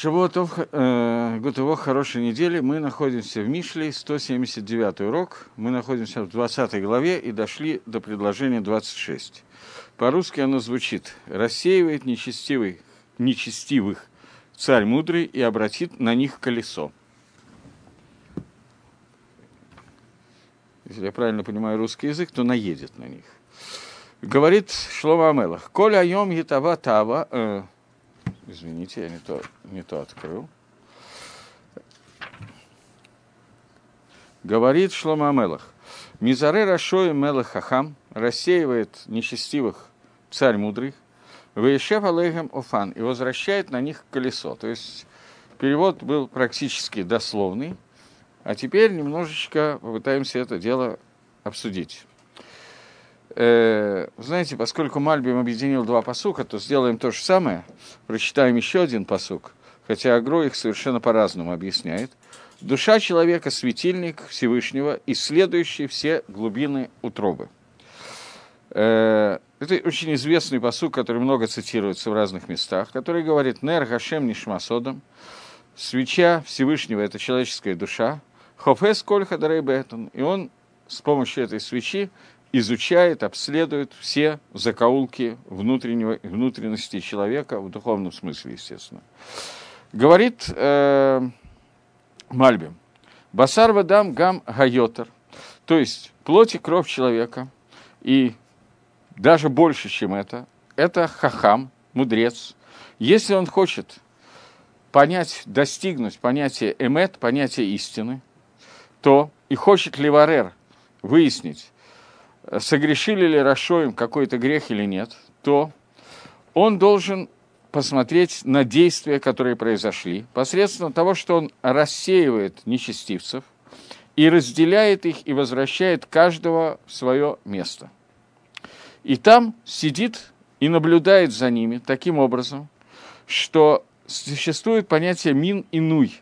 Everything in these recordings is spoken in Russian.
Шавуатов, э, Гутово, хорошей недели. Мы находимся в Мишле, 179 урок. Мы находимся в 20 главе и дошли до предложения 26. По-русски оно звучит «Рассеивает нечестивый, нечестивых царь мудрый и обратит на них колесо». Если я правильно понимаю русский язык, то наедет на них. Говорит Шлома Амелах, «Коля айом гитава тава...» э, Извините, я не то, не то открыл. Говорит Шлома Амелах. Мизаре Рашой Мелах Хахам рассеивает нечестивых царь мудрых, Вейшев Алейхем Офан и возвращает на них колесо. То есть перевод был практически дословный, а теперь немножечко попытаемся это дело обсудить. Э, знаете, поскольку Мальбим объединил два посука, то сделаем то же самое. Прочитаем еще один посук, хотя Агро их совершенно по-разному объясняет. Душа человека – светильник Всевышнего, исследующий все глубины утробы. Э, это очень известный посук, который много цитируется в разных местах, который говорит «Нер Гашем Нишмасодом» – свеча Всевышнего – это человеческая душа, Хофес Кольха Дарейбетон, и он с помощью этой свечи изучает, обследует все закоулки внутреннего, внутренности человека, в духовном смысле, естественно. Говорит э, Мальбим, Басар Вадам Гам Гайотер, то есть плоть и кровь человека, и даже больше, чем это, это хахам, мудрец. Если он хочет понять, достигнуть понятия эмет, понятия истины, то и хочет ливарер выяснить, согрешили ли Рашоим какой-то грех или нет, то он должен посмотреть на действия, которые произошли, посредством того, что он рассеивает нечестивцев и разделяет их и возвращает каждого в свое место. И там сидит и наблюдает за ними таким образом, что существует понятие мин и нуй,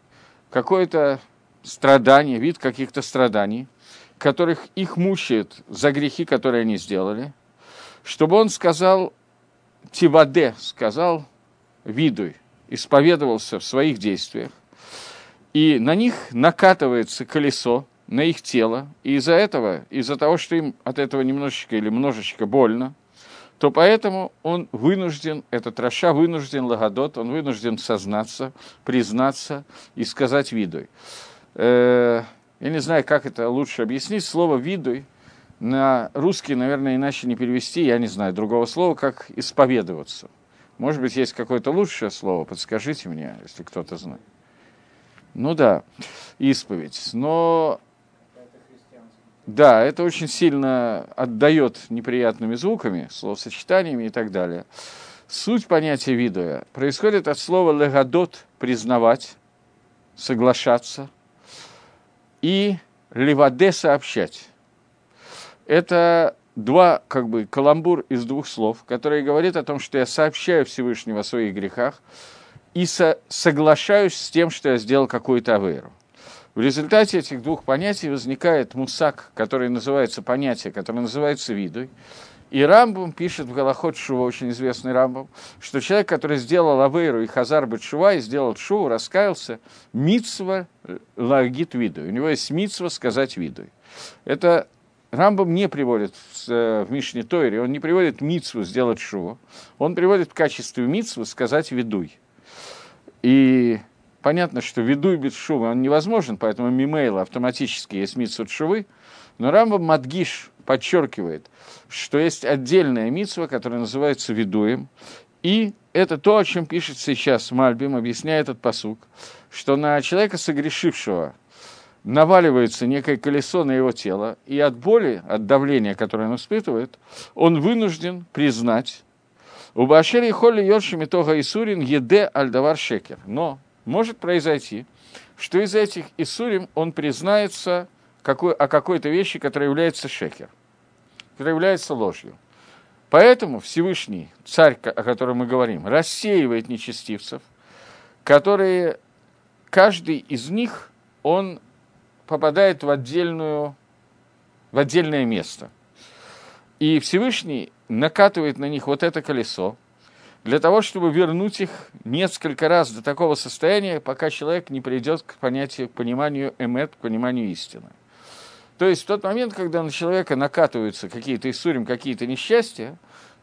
какое-то страдание, вид каких-то страданий – которых их мучают за грехи, которые они сделали, чтобы он сказал Тиваде, сказал видуй, исповедовался в своих действиях, и на них накатывается колесо, на их тело, и из-за этого, из-за того, что им от этого немножечко или множечко больно, то поэтому он вынужден, этот Раша вынужден, Лагодот, он вынужден сознаться, признаться и сказать видуй. Я не знаю, как это лучше объяснить, слово «видуй» на русский, наверное, иначе не перевести, я не знаю другого слова, как «исповедоваться». Может быть, есть какое-то лучшее слово, подскажите мне, если кто-то знает. Ну да, исповедь. Но да, это очень сильно отдает неприятными звуками, словосочетаниями и так далее. Суть понятия видуя происходит от слова легадот – признавать, соглашаться – и леваде сообщать. Это два, как бы, каламбур из двух слов, которые говорит о том, что я сообщаю Всевышнему о своих грехах и со соглашаюсь с тем, что я сделал какую-то аверу. В результате этих двух понятий возникает мусак, который называется понятие, которое называется видой, и Рамбам пишет в Галахот Шува, очень известный Рамбам, что человек, который сделал Авейру и Хазар Бетшува, и сделал Шуву, раскаялся, митсва лагит виду. У него есть митсва сказать виду. Это Рамбам не приводит в Мишне Тойре, он не приводит митсву сделать шуву, он приводит в качестве митсву сказать видуй. И понятно, что видуй без шувы он невозможен, поэтому мимейла автоматически есть митсву шувы, но Рамбам Мадгиш подчеркивает, что есть отдельная митсва, которая называется видуем, и это то, о чем пишет сейчас Мальбим, объясняя этот посук, что на человека согрешившего наваливается некое колесо на его тело, и от боли, от давления, которое он испытывает, он вынужден признать, у Башери Холли Йоршими Тога Исурин еде альдавар шекер. Но может произойти, что из этих Исурим он признается какой, о какой-то вещи, которая является шекер является ложью. Поэтому Всевышний, царь, о котором мы говорим, рассеивает нечестивцев, которые, каждый из них, он попадает в, отдельную, в отдельное место. И Всевышний накатывает на них вот это колесо, для того, чтобы вернуть их несколько раз до такого состояния, пока человек не придет к понятию, к пониманию эмет, к пониманию истины. То есть в тот момент, когда на человека накатываются какие-то иссурим, какие-то несчастья,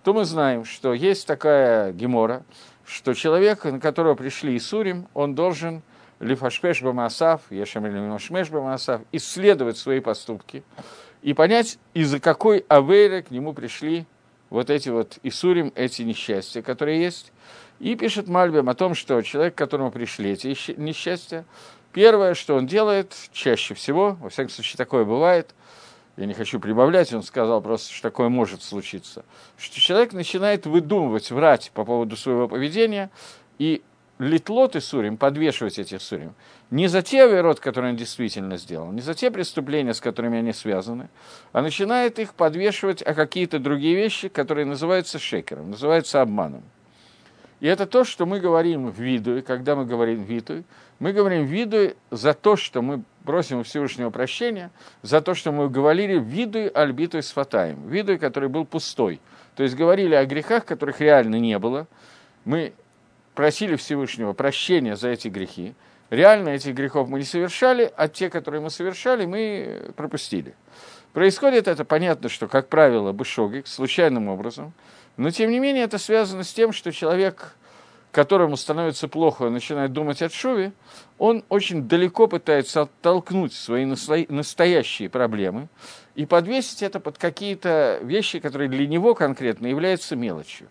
то мы знаем, что есть такая гемора, что человек, на которого пришли Исурим, он должен лифашпеш бамасав, ешам или бамасав, исследовать свои поступки и понять, из-за какой авейры к нему пришли вот эти вот Исурим, эти несчастья, которые есть. И пишет Мальбим о том, что человек, к которому пришли эти несчастья, первое, что он делает, чаще всего, во всяком случае такое бывает, я не хочу прибавлять, он сказал просто, что такое может случиться, что человек начинает выдумывать, врать по поводу своего поведения и литлот и сурим, подвешивать этих сурим, не за те авирот, которые он действительно сделал, не за те преступления, с которыми они связаны, а начинает их подвешивать о какие-то другие вещи, которые называются шекером, называются обманом. И это то, что мы говорим в виду, и когда мы говорим в виду, мы говорим в виду за то, что мы просим Всевышнего прощения, за то, что мы говорили в виду альбиту с фатаем, виду, который был пустой. То есть говорили о грехах, которых реально не было. Мы просили Всевышнего прощения за эти грехи. Реально этих грехов мы не совершали, а те, которые мы совершали, мы пропустили. Происходит это, понятно, что, как правило, бышогик, случайным образом, но, тем не менее, это связано с тем, что человек, которому становится плохо, начинает думать о Шуве, он очень далеко пытается оттолкнуть свои настоящие проблемы и подвесить это под какие-то вещи, которые для него конкретно являются мелочью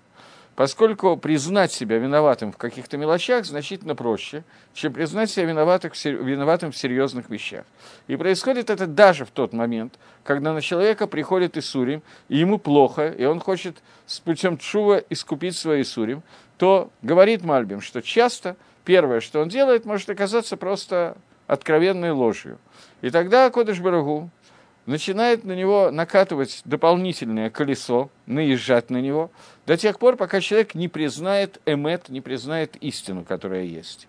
поскольку признать себя виноватым в каких-то мелочах значительно проще, чем признать себя виноватым, виноватым в серьезных вещах. И происходит это даже в тот момент, когда на человека приходит Исурим, и ему плохо, и он хочет с путем Чува искупить свои Исурим, то говорит Мальбим, что часто первое, что он делает, может оказаться просто откровенной ложью. И тогда Кодыш Барагу начинает на него накатывать дополнительное колесо, наезжать на него, до тех пор, пока человек не признает эмет, не признает истину, которая есть.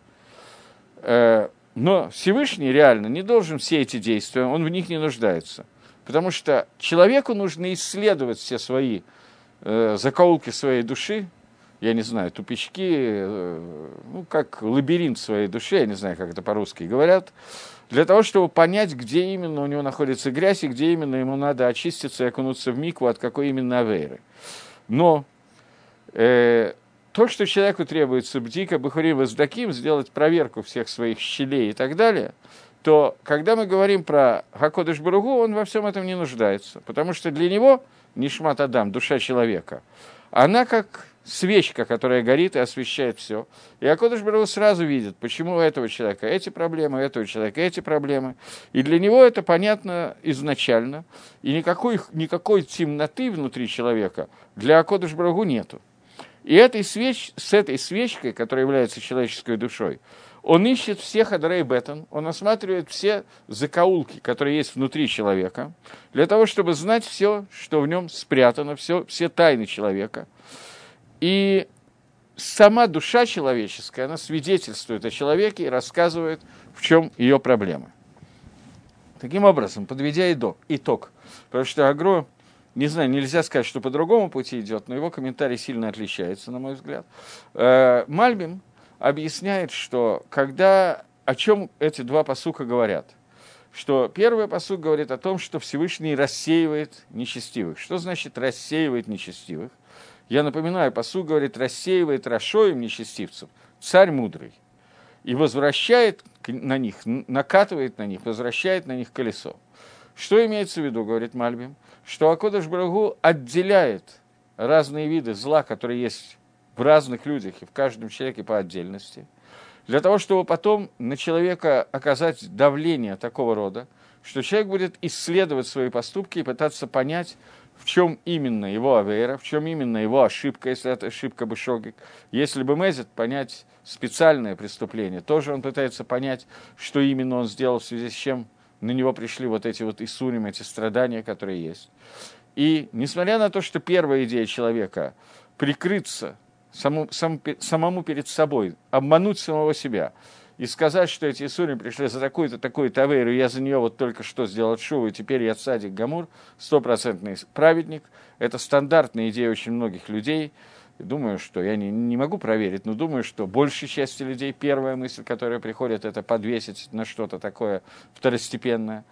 Э, но Всевышний реально не должен все эти действия, он в них не нуждается. Потому что человеку нужно исследовать все свои э, закоулки своей души, я не знаю, тупички, э, ну, как лабиринт своей души, я не знаю, как это по-русски говорят, для того, чтобы понять, где именно у него находится грязь и где именно ему надо очиститься и окунуться в микву, от какой именно авейры. Но э, то, что человеку требуется бдика, бахурим воздаким, сделать проверку всех своих щелей и так далее, то когда мы говорим про Хакодыш Баругу, он во всем этом не нуждается, потому что для него Нишмат Адам, душа человека, она как свечка, которая горит и освещает все. И Акодыш Бару сразу видит, почему у этого человека эти проблемы, у этого человека эти проблемы. И для него это понятно изначально. И никакой, никакой темноты внутри человека для Акодыш Барагу нету. И этой свеч, с этой свечкой, которая является человеческой душой, он ищет всех Адарей Беттон, он осматривает все закоулки, которые есть внутри человека, для того, чтобы знать все, что в нем спрятано, все, все тайны человека – и сама душа человеческая, она свидетельствует о человеке и рассказывает, в чем ее проблемы. Таким образом, подведя итог, итог потому что Агро, не знаю, нельзя сказать, что по другому пути идет, но его комментарий сильно отличается, на мой взгляд. Э, Мальбим объясняет, что когда, о чем эти два посука говорят, что первый посук говорит о том, что Всевышний рассеивает нечестивых. Что значит рассеивает нечестивых? Я напоминаю, посу говорит, рассеивает Рашоем нечестивцев, царь мудрый, и возвращает на них, накатывает на них, возвращает на них колесо. Что имеется в виду, говорит Мальбим? Что Акодыш Брагу отделяет разные виды зла, которые есть в разных людях и в каждом человеке по отдельности, для того, чтобы потом на человека оказать давление такого рода, что человек будет исследовать свои поступки и пытаться понять, в чем именно его авера, в чем именно его ошибка, если это ошибка Бышогик. Если бы Мезет понять специальное преступление, тоже он пытается понять, что именно он сделал, в связи с чем на него пришли вот эти вот Исурим, эти страдания, которые есть. И несмотря на то, что первая идея человека прикрыться саму, сам, самому перед собой, обмануть самого себя – и сказать, что эти Исурим пришли за такую-то, такую-то авейру, я за нее вот только что сделал шоу, и теперь я садик Гамур, стопроцентный праведник. Это стандартная идея очень многих людей. думаю, что я не, не могу проверить, но думаю, что большей части людей первая мысль, которая приходит, это подвесить на что-то такое второстепенное,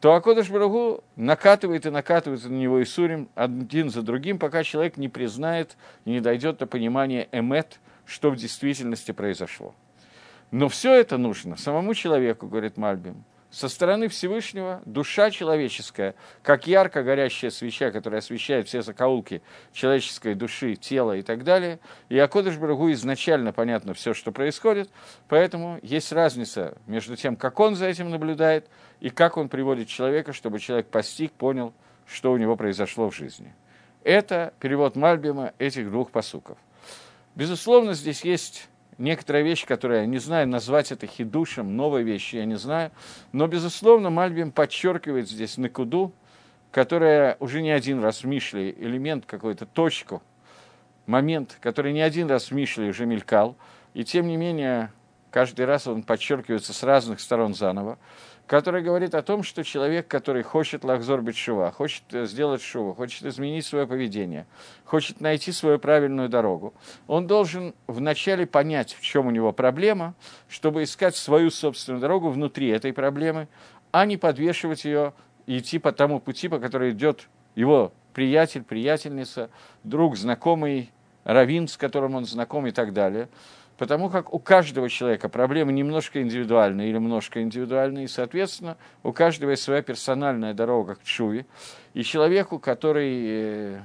то Акодыш Барагу накатывает и накатывает на него Исурим один за другим, пока человек не признает и не дойдет до понимания эмет, что в действительности произошло. Но все это нужно самому человеку, говорит Мальбим, со стороны Всевышнего душа человеческая, как ярко горящая свеча, которая освещает все закоулки человеческой души, тела и так далее. И Акодыш Барагу изначально понятно все, что происходит, поэтому есть разница между тем, как он за этим наблюдает, и как он приводит человека, чтобы человек постиг, понял, что у него произошло в жизни. Это перевод Мальбима этих двух посуков. Безусловно, здесь есть некоторая вещь, которая, я не знаю, назвать это хидушем, новой вещью, я не знаю. Но, безусловно, Мальбим подчеркивает здесь накуду, которая уже не один раз в Мишле, элемент какой-то, точку, момент, который не один раз в Мишле уже мелькал, и тем не менее каждый раз он подчеркивается с разных сторон заново который говорит о том, что человек, который хочет лахзор шува, хочет э, сделать шуву, хочет изменить свое поведение, хочет найти свою правильную дорогу, он должен вначале понять, в чем у него проблема, чтобы искать свою собственную дорогу внутри этой проблемы, а не подвешивать ее и идти по тому пути, по которому идет его приятель, приятельница, друг, знакомый, раввин, с которым он знаком и так далее – потому как у каждого человека проблемы немножко индивидуальные или немножко индивидуальные, и, соответственно, у каждого есть своя персональная дорога к чуве. И человеку, который, э,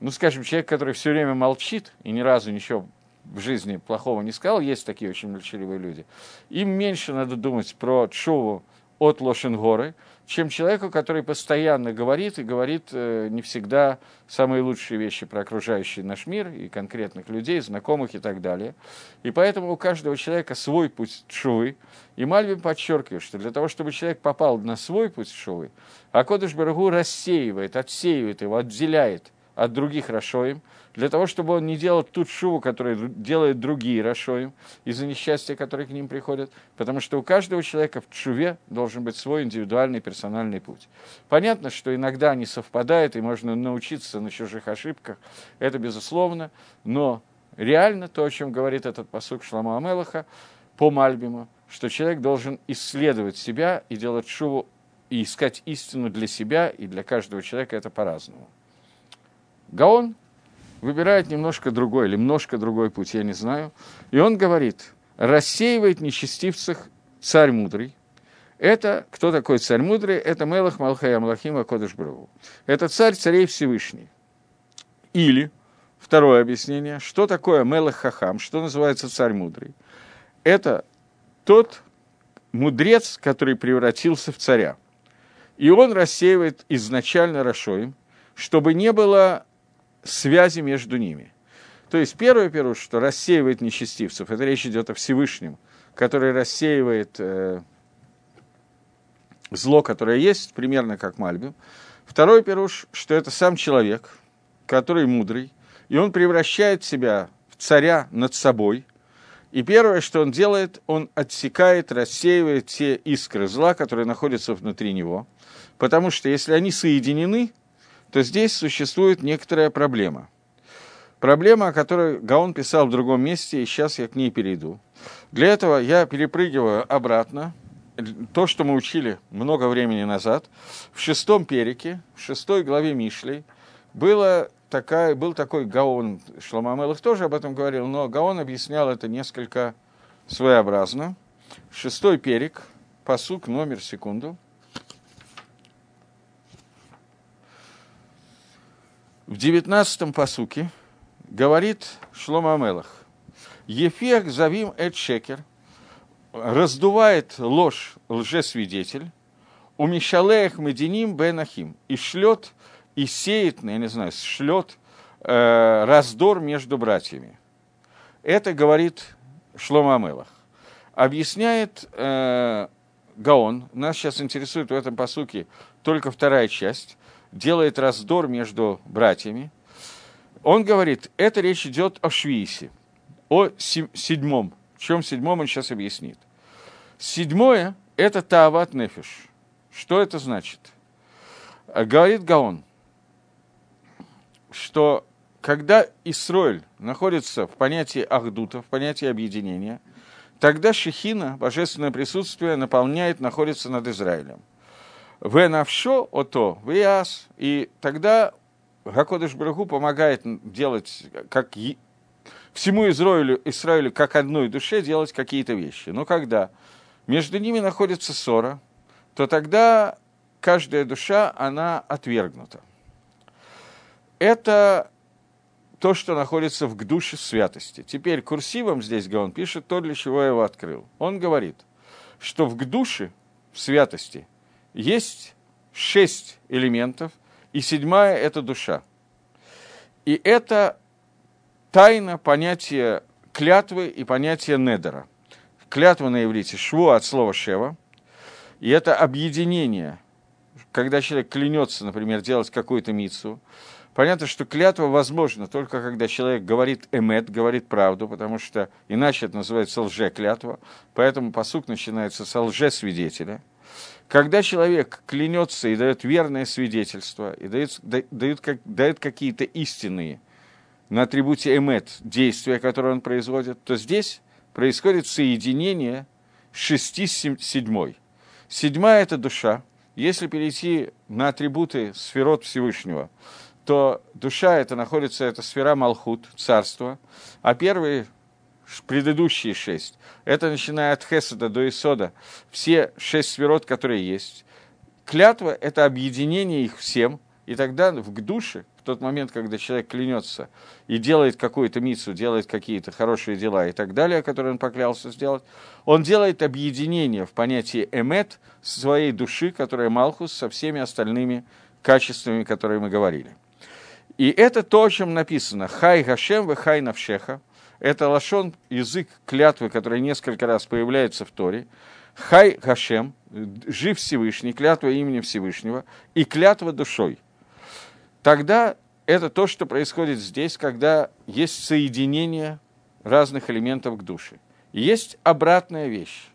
ну, скажем, человек, который все время молчит и ни разу ничего в жизни плохого не сказал, есть такие очень молчаливые люди, им меньше надо думать про чуву от Лошенгоры, чем человеку, который постоянно говорит и говорит э, не всегда самые лучшие вещи про окружающий наш мир и конкретных людей, знакомых и так далее. И поэтому у каждого человека свой путь шувы. И Мальвин подчеркивает, что для того, чтобы человек попал на свой путь шувы, Акодыш Барагу рассеивает, отсеивает его, отделяет от других Рашоим, для того, чтобы он не делал ту шуву, которую делают другие Рашоим, из-за несчастья, которые к ним приходят, потому что у каждого человека в чуве должен быть свой индивидуальный персональный путь. Понятно, что иногда они совпадают, и можно научиться на чужих ошибках, это безусловно, но реально то, о чем говорит этот посук Шлама Амелаха по Мальбиму, что человек должен исследовать себя и делать шуву, и искать истину для себя, и для каждого человека это по-разному. Гаон выбирает немножко другой или немножко другой путь, я не знаю. И он говорит, рассеивает нечестивцах царь мудрый. Это, кто такой царь мудрый? Это Мелах Малхая Малахима Кодыш Бру. Это царь царей Всевышний. Или, второе объяснение, что такое Мелах Хахам, что называется царь мудрый? Это тот мудрец, который превратился в царя. И он рассеивает изначально Рашоим, чтобы не было связи между ними. То есть первое, первое, что рассеивает нечестивцев, это речь идет о Всевышнем, который рассеивает э, зло, которое есть, примерно как Мальбим. Второй пируш, что это сам человек, который мудрый, и он превращает себя в царя над собой. И первое, что он делает, он отсекает, рассеивает те искры зла, которые находятся внутри него. Потому что если они соединены, то здесь существует некоторая проблема. Проблема, о которой Гаон писал в другом месте, и сейчас я к ней перейду. Для этого я перепрыгиваю обратно, то, что мы учили много времени назад, в шестом перике, в шестой главе Мишлей, было такая, был такой Гаон, Шламамелых тоже об этом говорил, но Гаон объяснял это несколько своеобразно. Шестой перик, посук, номер, секунду. В девятнадцатом посуке говорит Шлома Амелах, Ефех завим эт шекер, раздувает ложь лжесвидетель, у Мишалеях Мединим Бенахим, и шлет, и сеет, я не знаю, шлет э, раздор между братьями. Это говорит Шлома Амелах. Объясняет э, Гаон, нас сейчас интересует в этом посуке только вторая часть, делает раздор между братьями. Он говорит, это речь идет о Швиисе, о седьмом. В чем седьмом он сейчас объяснит. Седьмое – это Таават Нефиш. Что это значит? Говорит Гаон, что когда Исроиль находится в понятии Ахдута, в понятии объединения, тогда Шехина, божественное присутствие, наполняет, находится над Израилем. В навшо ото, яс, и тогда Гакодыш Брагу помогает делать, как всему Израилю, Израилю как одной душе делать какие-то вещи. Но когда между ними находится ссора, то тогда каждая душа, она отвергнута. Это то, что находится в душе святости. Теперь курсивом здесь он пишет то, для чего я его открыл. Он говорит, что в душе, в святости, есть шесть элементов, и седьмая – это душа. И это тайна понятия клятвы и понятия недера. Клятва на иврите – шву от слова шева. И это объединение, когда человек клянется, например, делать какую-то мицу – Понятно, что клятва возможна только когда человек говорит эмет, говорит правду, потому что иначе это называется лже-клятва. Поэтому посук начинается с лже-свидетеля. Когда человек клянется и дает верное свидетельство, и дает, дает, как, дает какие-то истинные на атрибуте эмет действия, которые он производит, то здесь происходит соединение шести с седьмой. Седьмая – это душа. Если перейти на атрибуты сферот Всевышнего – то душа это находится, это сфера Малхут, царство, а первые предыдущие шесть, это начиная от Хесада до Исода, все шесть сферот, которые есть. Клятва – это объединение их всем, и тогда в душе, в тот момент, когда человек клянется и делает какую-то мицу, делает какие-то хорошие дела и так далее, которые он поклялся сделать, он делает объединение в понятии эмет своей души, которая Малхус, со всеми остальными качествами, которые мы говорили. И это то, о чем написано. Хай Гашем хай навшеха. Это лашон, язык клятвы, который несколько раз появляется в Торе. Хай Гашем, жив Всевышний, клятва имени Всевышнего, и клятва душой. Тогда это то, что происходит здесь, когда есть соединение разных элементов к душе. Есть обратная вещь.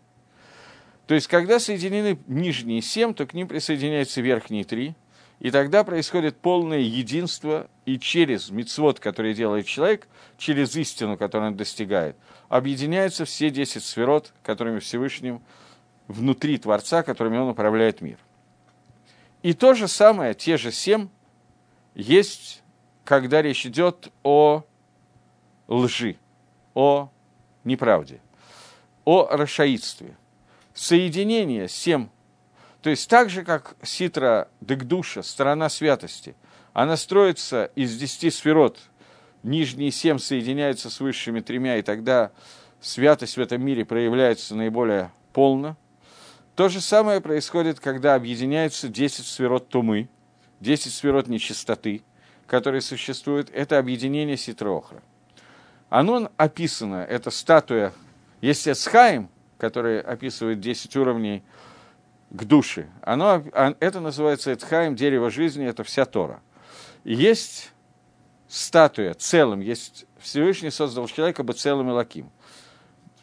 То есть, когда соединены нижние семь, то к ним присоединяются верхние три – и тогда происходит полное единство, и через мицвод, который делает человек, через истину, которую он достигает, объединяются все десять сферот, которыми Всевышним внутри Творца, которыми он управляет мир. И то же самое, те же семь, есть, когда речь идет о лжи, о неправде, о расшаидстве. Соединение семь то есть так же, как ситра дегдуша, сторона святости, она строится из десяти сферот, нижние семь соединяются с высшими тремя, и тогда святость в этом мире проявляется наиболее полно. То же самое происходит, когда объединяются десять сферот тумы, десять сферот нечистоты, которые существуют. Это объединение ситрохра. Оно описано, это статуя, есть Эцхаим, который описывает 10 уровней к душе. Оно, а, это называется Эдхайм, дерево жизни, это вся Тора. есть статуя целым, есть Всевышний создал человека бы целым и лаким.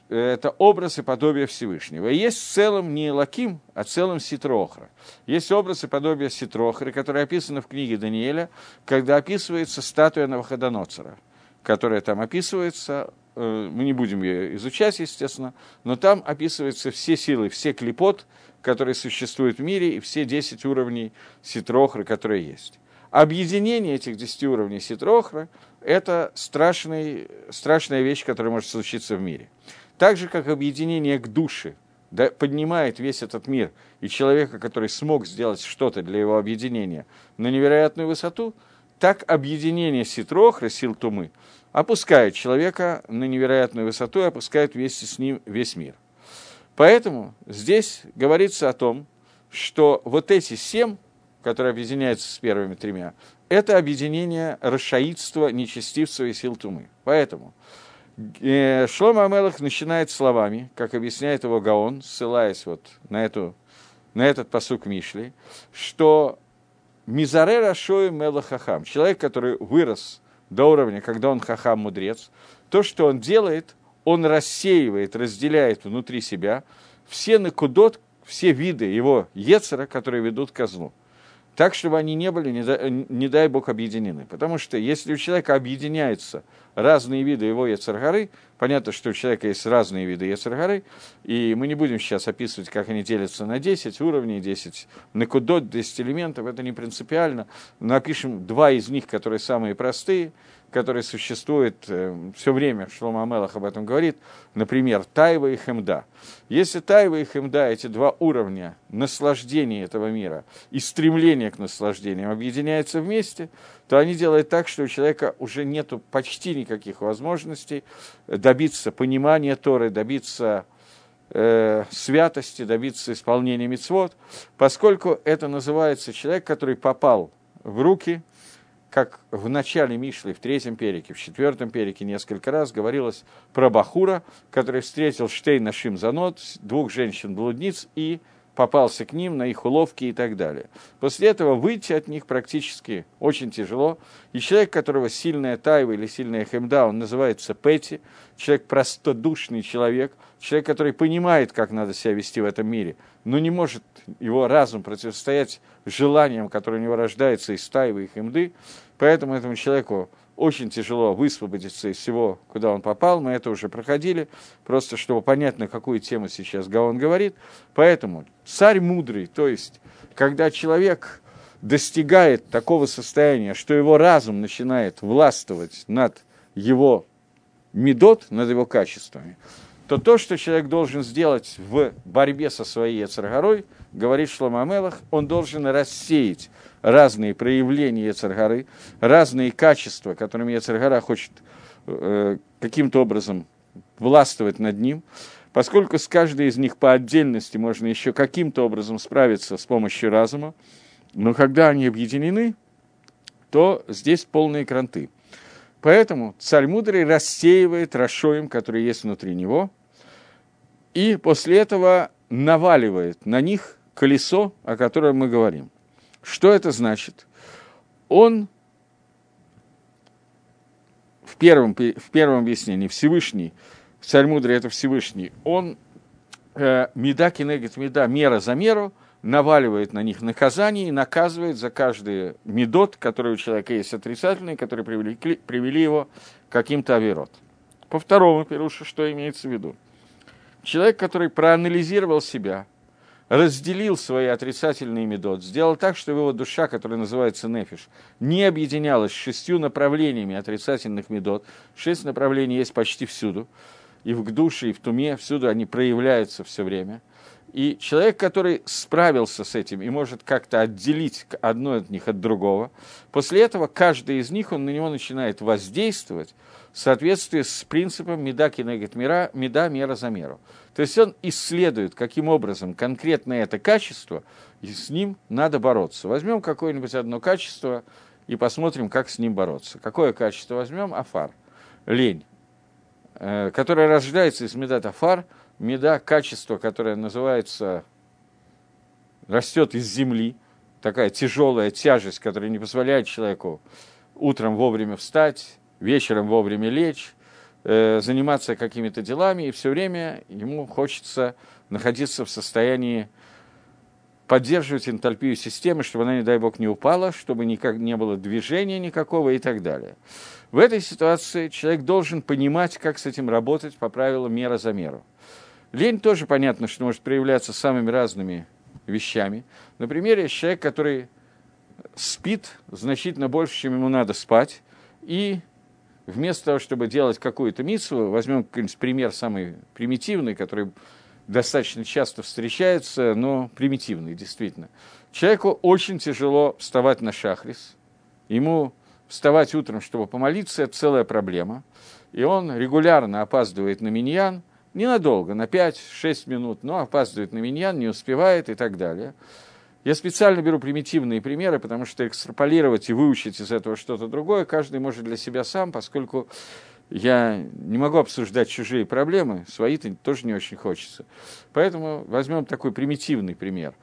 Это образ и подобие Всевышнего. И есть целым не лаким, а целым ситрохра. Есть образ и подобие ситрохры, которые описаны в книге Даниэля, когда описывается статуя Навуходоноцера, которая там описывается, э, мы не будем ее изучать, естественно, но там описываются все силы, все клепот, которые существуют в мире, и все 10 уровней ситрохры, которые есть. Объединение этих 10 уровней ситрохры – это страшный, страшная вещь, которая может случиться в мире. Так же, как объединение к душе да, поднимает весь этот мир, и человека, который смог сделать что-то для его объединения на невероятную высоту, так объединение ситрохры, сил тумы, опускает человека на невероятную высоту и опускает вместе с ним весь мир – Поэтому здесь говорится о том, что вот эти семь, которые объединяются с первыми тремя, это объединение расшаидства, нечестивства и сил тумы. Поэтому э, Шлома Амелах начинает словами, как объясняет его Гаон, ссылаясь вот на, эту, на этот посук Мишли, что Мизаре Рашой Мелах Хахам, человек, который вырос до уровня, когда он хахам мудрец, то, что он делает – он рассеивает, разделяет внутри себя все накудот, все виды его ецера, которые ведут к злу. так, чтобы они не были, не дай, не дай Бог, объединены. Потому что если у человека объединяются разные виды его Ецаргары, понятно, что у человека есть разные виды Ецаргары, и мы не будем сейчас описывать, как они делятся на 10 уровней, 10 накудот, 10 элементов, это не принципиально. Напишем два из них, которые самые простые – который существует э, все время, Шлома Амелах об этом говорит, например, Тайва и Хемда. Если Тайва и Хемда, эти два уровня наслаждения этого мира и стремления к наслаждениям объединяются вместе, то они делают так, что у человека уже нет почти никаких возможностей добиться понимания Торы, добиться э, святости, добиться исполнения мицвод, поскольку это называется человек, который попал в руки – как в начале Мишлы, в третьем перике, в четвертом перике несколько раз говорилось про Бахура, который встретил Штейна Шимзанот, двух женщин-блудниц, и попался к ним на их уловки и так далее. После этого выйти от них практически очень тяжело. И человек, которого сильная тайва или сильная хемда, он называется Пэти, человек простодушный человек, человек, который понимает, как надо себя вести в этом мире, но не может его разум противостоять желаниям, которые у него рождаются из тайвы и хемды, поэтому этому человеку очень тяжело высвободиться из всего, куда он попал. Мы это уже проходили, просто чтобы понять, на какую тему сейчас Гаон говорит. Поэтому царь мудрый, то есть, когда человек достигает такого состояния, что его разум начинает властвовать над его медот, над его качествами, то то, что человек должен сделать в борьбе со своей Ецаргорой, говорит Шлома Амелах, он должен рассеять разные проявления Ецаргары, разные качества, которыми Ецаргара хочет э, каким-то образом властвовать над ним, поскольку с каждой из них по отдельности можно еще каким-то образом справиться с помощью разума, но когда они объединены, то здесь полные кранты. Поэтому царь мудрый рассеивает Рашоим, который есть внутри него, и после этого наваливает на них колесо, о котором мы говорим. Что это значит? Он в первом, в первом объяснении Всевышний, царь мудрый это Всевышний, он э, меда кинегет меда, мера за меру, наваливает на них наказание и наказывает за каждый медот, который у человека есть отрицательный, которые привели, привели его к каким-то авирот. По второму пирушу, что имеется в виду? Человек, который проанализировал себя – разделил свои отрицательные медот, сделал так, что его душа, которая называется нефиш, не объединялась с шестью направлениями отрицательных медот. Шесть направлений есть почти всюду. И в душе, и в туме, всюду они проявляются все время. И человек, который справился с этим и может как-то отделить одно от них от другого, после этого каждый из них, он на него начинает воздействовать соответствии с принципом меда кинегет мира, меда мера за меру. То есть он исследует, каким образом конкретно это качество, и с ним надо бороться. Возьмем какое-нибудь одно качество и посмотрим, как с ним бороться. Какое качество возьмем? Афар, лень, э, которая рождается из медат афар, меда качество, которое называется, растет из земли, такая тяжелая тяжесть, которая не позволяет человеку утром вовремя встать, вечером вовремя лечь, э, заниматься какими-то делами, и все время ему хочется находиться в состоянии поддерживать энтальпию системы, чтобы она, не дай бог, не упала, чтобы никак не было движения никакого и так далее. В этой ситуации человек должен понимать, как с этим работать по правилам мера за меру. Лень тоже понятно, что может проявляться самыми разными вещами. Например, есть человек, который спит значительно больше, чем ему надо спать, и вместо того, чтобы делать какую-то миссу, возьмем какой-нибудь пример самый примитивный, который достаточно часто встречается, но примитивный, действительно. Человеку очень тяжело вставать на шахрис. Ему вставать утром, чтобы помолиться, это целая проблема. И он регулярно опаздывает на миньян, ненадолго, на 5-6 минут, но опаздывает на миньян, не успевает и так далее. Я специально беру примитивные примеры, потому что экстраполировать и выучить из этого что-то другое каждый может для себя сам, поскольку я не могу обсуждать чужие проблемы, свои-то тоже не очень хочется. Поэтому возьмем такой примитивный пример.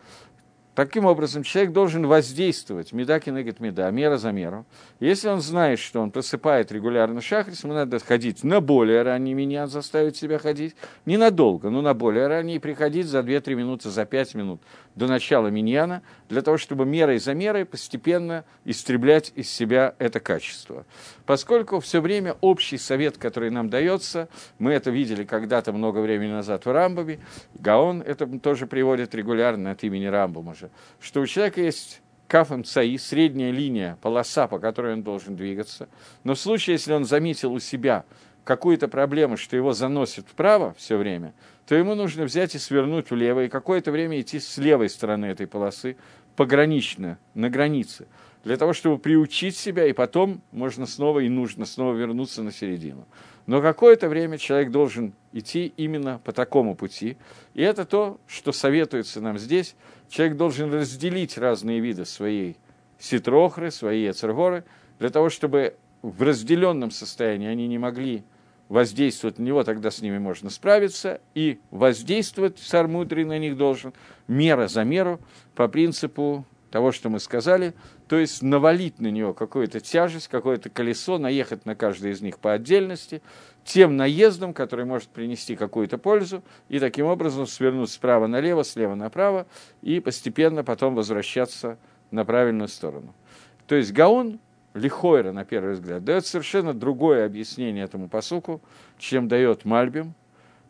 Таким образом, человек должен воздействовать, меда кинегет меда, мера за меру. Если он знает, что он просыпает регулярно шахрис, ему надо ходить на более ранний меня, заставить себя ходить. Ненадолго, но на более ранний, приходить за 2-3 минуты, за 5 минут. До начала миньяна, для того, чтобы мерой за мерой постепенно истреблять из себя это качество. Поскольку все время общий совет, который нам дается, мы это видели когда-то много времени назад в Рамбове, Гаон это тоже приводит регулярно от имени Рамбома же, что у человека есть кафом цаи, средняя линия, полоса, по которой он должен двигаться. Но в случае, если он заметил у себя какую-то проблему, что его заносит вправо все время, то ему нужно взять и свернуть влево, и какое-то время идти с левой стороны этой полосы, погранично, на границе, для того, чтобы приучить себя, и потом можно снова и нужно снова вернуться на середину. Но какое-то время человек должен идти именно по такому пути. И это то, что советуется нам здесь. Человек должен разделить разные виды своей ситрохры, своей эцергоры, для того, чтобы в разделенном состоянии они не могли воздействовать на него, тогда с ними можно справиться, и воздействовать сармудрий на них должен мера за меру по принципу того, что мы сказали, то есть навалить на него какую-то тяжесть, какое-то колесо, наехать на каждое из них по отдельности, тем наездом, который может принести какую-то пользу, и таким образом свернуть справа налево, слева направо, и постепенно потом возвращаться на правильную сторону. То есть Гаон, Лихойра, на первый взгляд, дает совершенно другое объяснение этому посуку, чем дает Мальбим –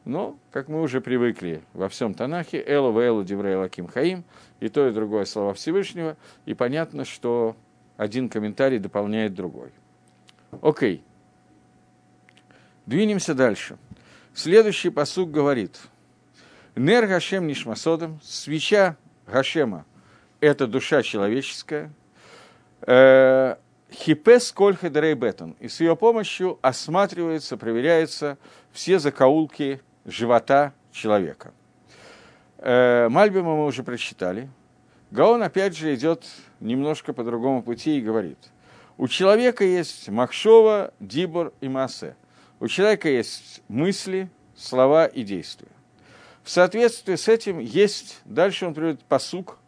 но, как мы уже привыкли во всем Танахе, Элу Вэлу Диврей Лаким Хаим, и то, и другое слова Всевышнего, и понятно, что один комментарий дополняет другой. Окей. Двинемся дальше. Следующий посук говорит. Нер Гашем Нишмасодом, свеча Гашема – это душа человеческая. Э, Хипес Кольха Бетон. И с ее помощью осматривается, проверяются все закоулки живота человека. Э, Мальбима мы уже прочитали. Гаон опять же идет немножко по другому пути и говорит. У человека есть Махшова, Дибор и Масе. У человека есть мысли, слова и действия. В соответствии с этим есть, дальше он приводит посук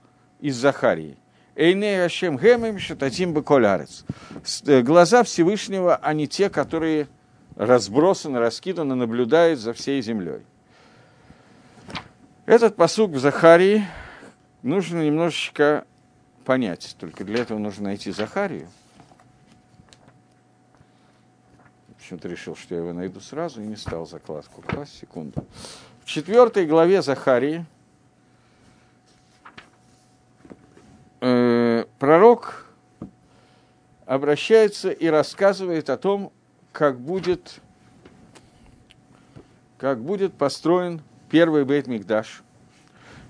из Захарии. Эйней Ашем Гемем Шататим Беколярец. Э, глаза Всевышнего, они те, которые разбросаны, раскиданы, наблюдают за всей землей. Этот посук в Захарии нужно немножечко понять. Только для этого нужно найти Захарию. Почему-то решил, что я его найду сразу и не стал закладку класть. Секунду. В четвертой главе Захарии э, пророк обращается и рассказывает о том, как будет, как будет построен первый бейт Мигдаш,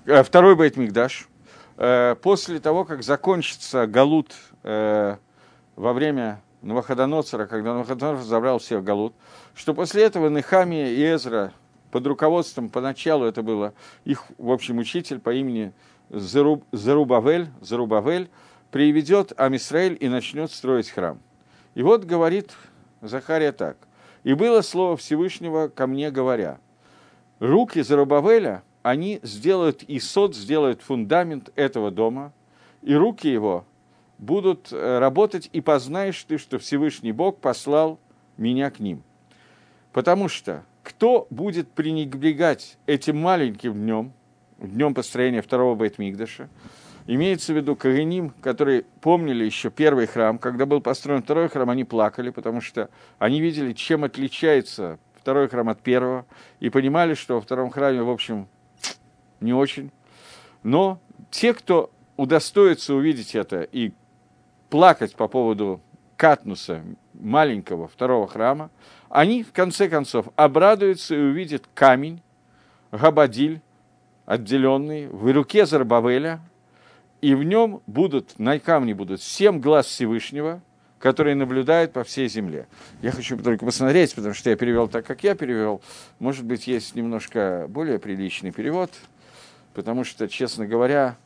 э, второй бейт Мигдаш, э, после того, как закончится Галут э, во время Новоходоноцера, когда Новоходоноцер забрал всех Галут, что после этого Нехамия и Эзра под руководством, поначалу это было их, в общем, учитель по имени Заруб, Зарубавель, Зарубавель, приведет Амисраэль и начнет строить храм. И вот говорит Захария так. «И было слово Всевышнего ко мне, говоря, руки Зарубавеля, они сделают и сот, сделают фундамент этого дома, и руки его будут э, работать, и познаешь ты, что Всевышний Бог послал меня к ним. Потому что кто будет пренебрегать этим маленьким днем, днем построения второго Бейтмигдаша, Имеется в виду Каганим, которые помнили еще первый храм. Когда был построен второй храм, они плакали, потому что они видели, чем отличается второй храм от первого, и понимали, что во втором храме, в общем, не очень. Но те, кто удостоится увидеть это и плакать по поводу катнуса маленького второго храма, они, в конце концов, обрадуются и увидят камень, габадиль, отделенный в руке Зарбавеля, и в нем будут, на камне будут семь глаз Всевышнего, которые наблюдают по всей земле. Я хочу только посмотреть, потому что я перевел так, как я перевел. Может быть, есть немножко более приличный перевод, потому что, честно говоря,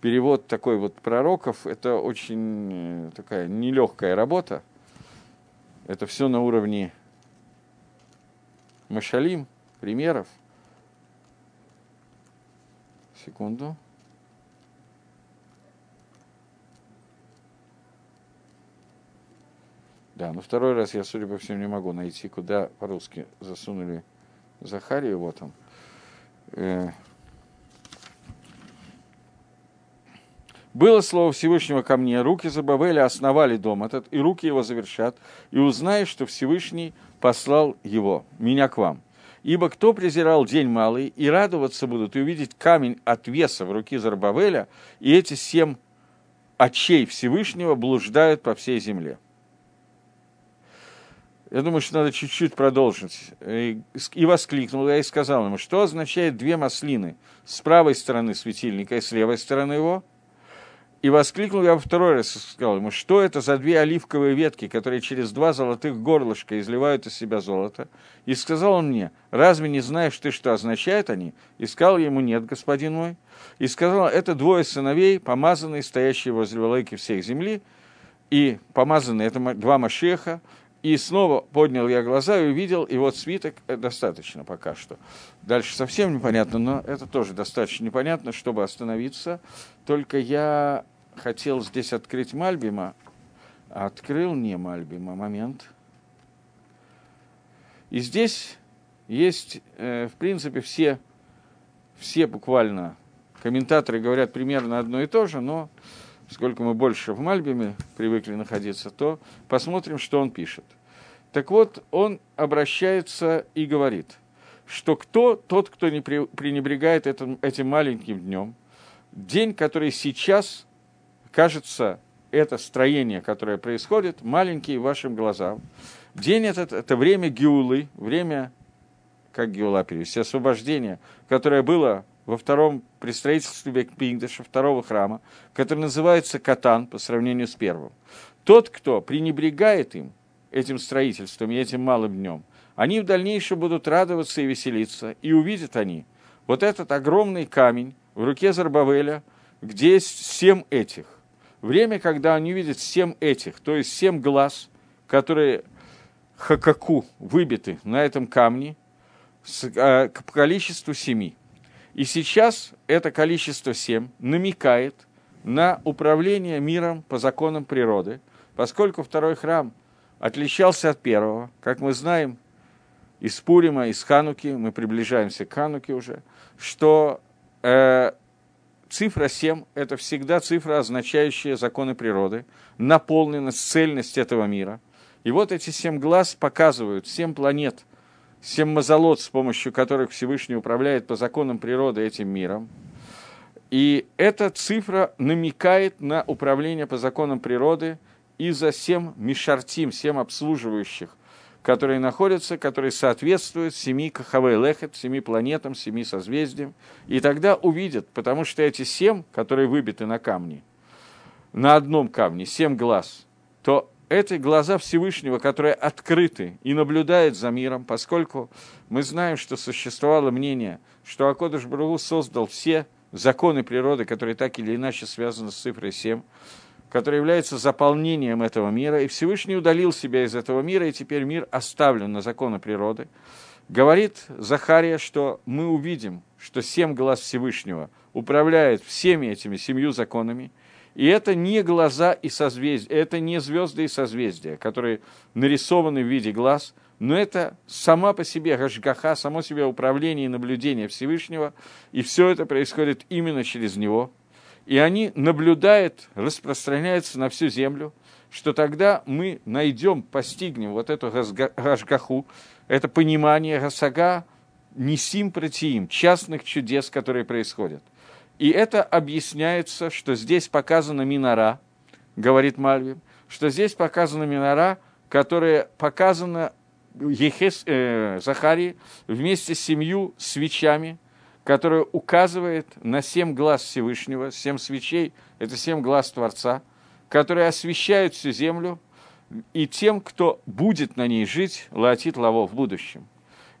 перевод такой вот пророков – это очень э, такая нелегкая работа. Это все на уровне машалим, примеров. Секунду. Да, но второй раз я, судя по всему, не могу найти, куда по-русски засунули Захарию, вот он. Э, Было слово Всевышнего ко мне, руки Забавеля основали дом этот, и руки его завершат, и узнаешь, что Всевышний послал его, меня к вам. Ибо кто презирал день малый, и радоваться будут, и увидеть камень от веса в руки Зарбавеля, и эти семь очей Всевышнего блуждают по всей земле. Я думаю, что надо чуть-чуть продолжить. И воскликнул я и сказал ему, что означает две маслины с правой стороны светильника и с левой стороны его – и воскликнул я во второй раз и сказал ему, что это за две оливковые ветки, которые через два золотых горлышка изливают из себя золото. И сказал он мне, разве не знаешь ты, что означают они? И сказал ему, нет, господин мой. И сказал, это двое сыновей, помазанные, стоящие возле лайки всех земли, и помазанные, это два Машеха, и снова поднял я глаза и увидел, и вот свиток, это достаточно пока что. Дальше совсем непонятно, но это тоже достаточно непонятно, чтобы остановиться. Только я хотел здесь открыть Мальбима, а открыл не Мальбима, момент. И здесь есть, э, в принципе, все, все буквально комментаторы говорят примерно одно и то же, но сколько мы больше в Мальбиме привыкли находиться, то посмотрим, что он пишет. Так вот, он обращается и говорит, что кто тот, кто не пренебрегает этим, этим маленьким днем, день, который сейчас кажется, это строение, которое происходит, маленький вашим глазам. День этот – это время Геулы, время, как Геула перевести, освобождения, которое было во втором при строительстве Бекпингдаша, второго храма, который называется Катан по сравнению с первым. Тот, кто пренебрегает им, этим строительством и этим малым днем, они в дальнейшем будут радоваться и веселиться, и увидят они вот этот огромный камень в руке Зарбавеля, где есть семь этих. Время, когда они видят семь этих, то есть семь глаз, которые хакаку выбиты на этом камне, э, к количеству семи. И сейчас это количество семь намекает на управление миром по законам природы, поскольку второй храм отличался от первого. Как мы знаем, из Пурима, из Хануки, мы приближаемся к Хануке уже, что э, цифра 7 – это всегда цифра, означающая законы природы, наполненность, цельность этого мира. И вот эти семь глаз показывают семь планет – семь мазолот, с помощью которых Всевышний управляет по законам природы этим миром. И эта цифра намекает на управление по законам природы и за семь мишартим, семь обслуживающих, которые находятся, которые соответствуют семи кахавей лехет, семи планетам, семи созвездиям. И тогда увидят, потому что эти семь, которые выбиты на камне, на одном камне, семь глаз, то это глаза Всевышнего, которые открыты и наблюдают за миром, поскольку мы знаем, что существовало мнение, что Акодыш Брагу создал все законы природы, которые так или иначе связаны с цифрой 7, которые являются заполнением этого мира, и Всевышний удалил себя из этого мира, и теперь мир оставлен на законы природы. Говорит Захария, что мы увидим, что семь глаз Всевышнего управляют всеми этими семью законами – и это не глаза и созвездия, это не звезды и созвездия, которые нарисованы в виде глаз, но это сама по себе Гашгаха, само себе управление и наблюдение Всевышнего, и все это происходит именно через него. И они наблюдают, распространяются на всю землю, что тогда мы найдем, постигнем вот эту Гашгаху, это понимание Гасага, Нисим Протиим, частных чудес, которые происходят – и это объясняется, что здесь показана минора, говорит Мальвим, что здесь показана минора, которая показана Ехес, э, Захарии вместе с семью свечами, которая указывает на семь глаз Всевышнего, семь свечей, это семь глаз Творца, которые освещают всю землю, и тем, кто будет на ней жить, латит лаво в будущем.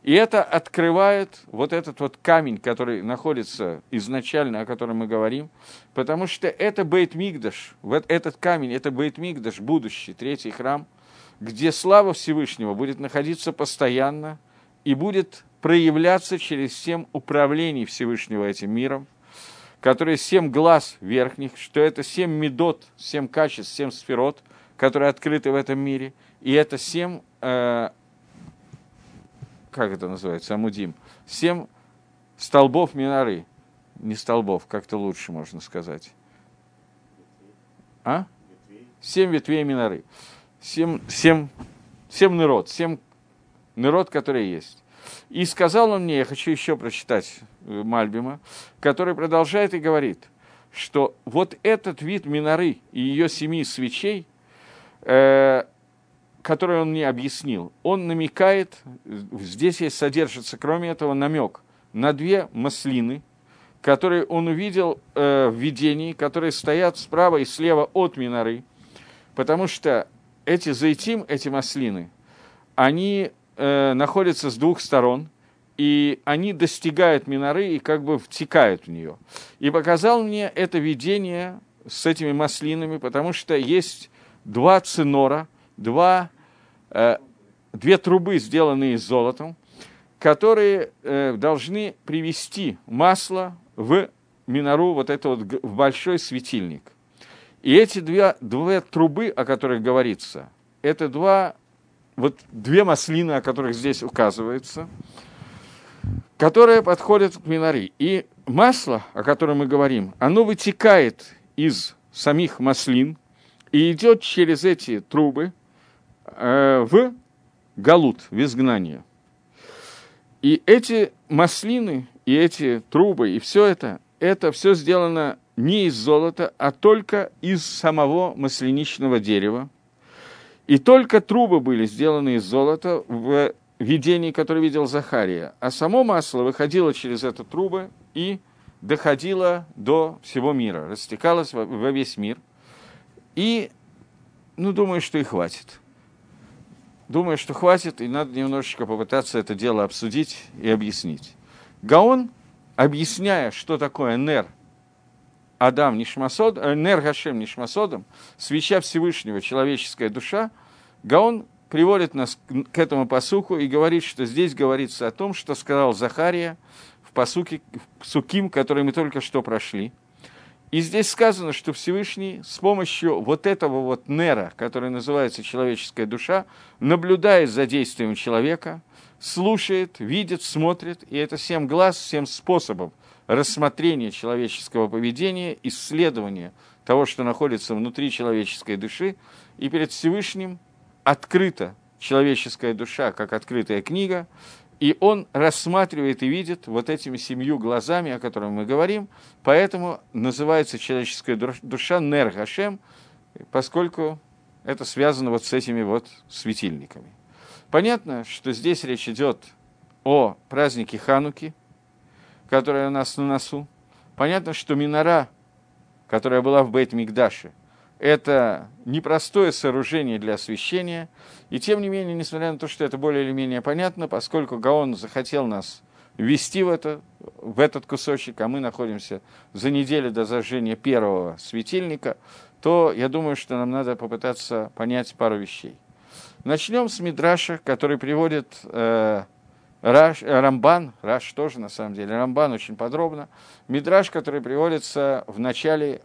И это открывает вот этот вот камень, который находится изначально, о котором мы говорим, потому что это Бейт Мигдаш, вот этот камень, это Бейт Мигдаш, будущий, третий храм, где слава Всевышнего будет находиться постоянно и будет проявляться через семь управлений Всевышнего этим миром, которые семь глаз верхних, что это семь медот, семь качеств, семь сферот, которые открыты в этом мире, и это семь э, как это называется, Амудим, семь столбов миноры, не столбов, как-то лучше можно сказать. А? Семь ветвей миноры. Семь, семь, семь нырод, семь нырод, которые есть. И сказал он мне, я хочу еще прочитать э, Мальбима, который продолжает и говорит, что вот этот вид миноры и ее семи свечей, э, который он мне объяснил, он намекает, здесь есть содержится, кроме этого, намек на две маслины, которые он увидел э, в видении, которые стоят справа и слева от миноры, потому что эти зайтим, эти маслины, они э, находятся с двух сторон, и они достигают миноры и как бы втекают в нее. И показал мне это видение с этими маслинами, потому что есть два цинора, два, две трубы, сделанные из золотом, которые э, должны привести масло в минору, вот это вот в большой светильник. И эти две, две трубы, о которых говорится, это два, вот две маслины, о которых здесь указывается, которые подходят к миноре. И масло, о котором мы говорим, оно вытекает из самих маслин и идет через эти трубы э, в галут, в изгнание. И эти маслины, и эти трубы, и все это, это все сделано не из золота, а только из самого масляничного дерева. И только трубы были сделаны из золота в видении, которое видел Захария. А само масло выходило через эту трубы и доходило до всего мира, растекалось во весь мир. И, ну, думаю, что и хватит. Думаю, что хватит, и надо немножечко попытаться это дело обсудить и объяснить. Гаон, объясняя, что такое Нер, Адам Нишмасод, э, Нер Гашем Нишмасодом, свеча Всевышнего, человеческая душа, Гаон приводит нас к этому посуку и говорит, что здесь говорится о том, что сказал Захария в посуке, в Суким, который мы только что прошли – и здесь сказано, что Всевышний с помощью вот этого вот нера, который называется человеческая душа, наблюдает за действием человека, слушает, видит, смотрит, и это семь глаз, семь способов рассмотрения человеческого поведения, исследования того, что находится внутри человеческой души, и перед Всевышним открыта человеческая душа, как открытая книга, и он рассматривает и видит вот этими семью глазами, о которых мы говорим, поэтому называется человеческая душа Нер Гашем, поскольку это связано вот с этими вот светильниками. Понятно, что здесь речь идет о празднике Хануки, который у нас на носу. Понятно, что Минора, которая была в Бейт-Мигдаше – это непростое сооружение для освещения, и тем не менее, несмотря на то, что это более или менее понятно, поскольку Гаон захотел нас ввести в, это, в этот кусочек, а мы находимся за неделю до зажжения первого светильника, то я думаю, что нам надо попытаться понять пару вещей. Начнем с Мидраша, который приводит э, Раш, Рамбан, Раш тоже на самом деле, Рамбан очень подробно, Мидраш, который приводится в начале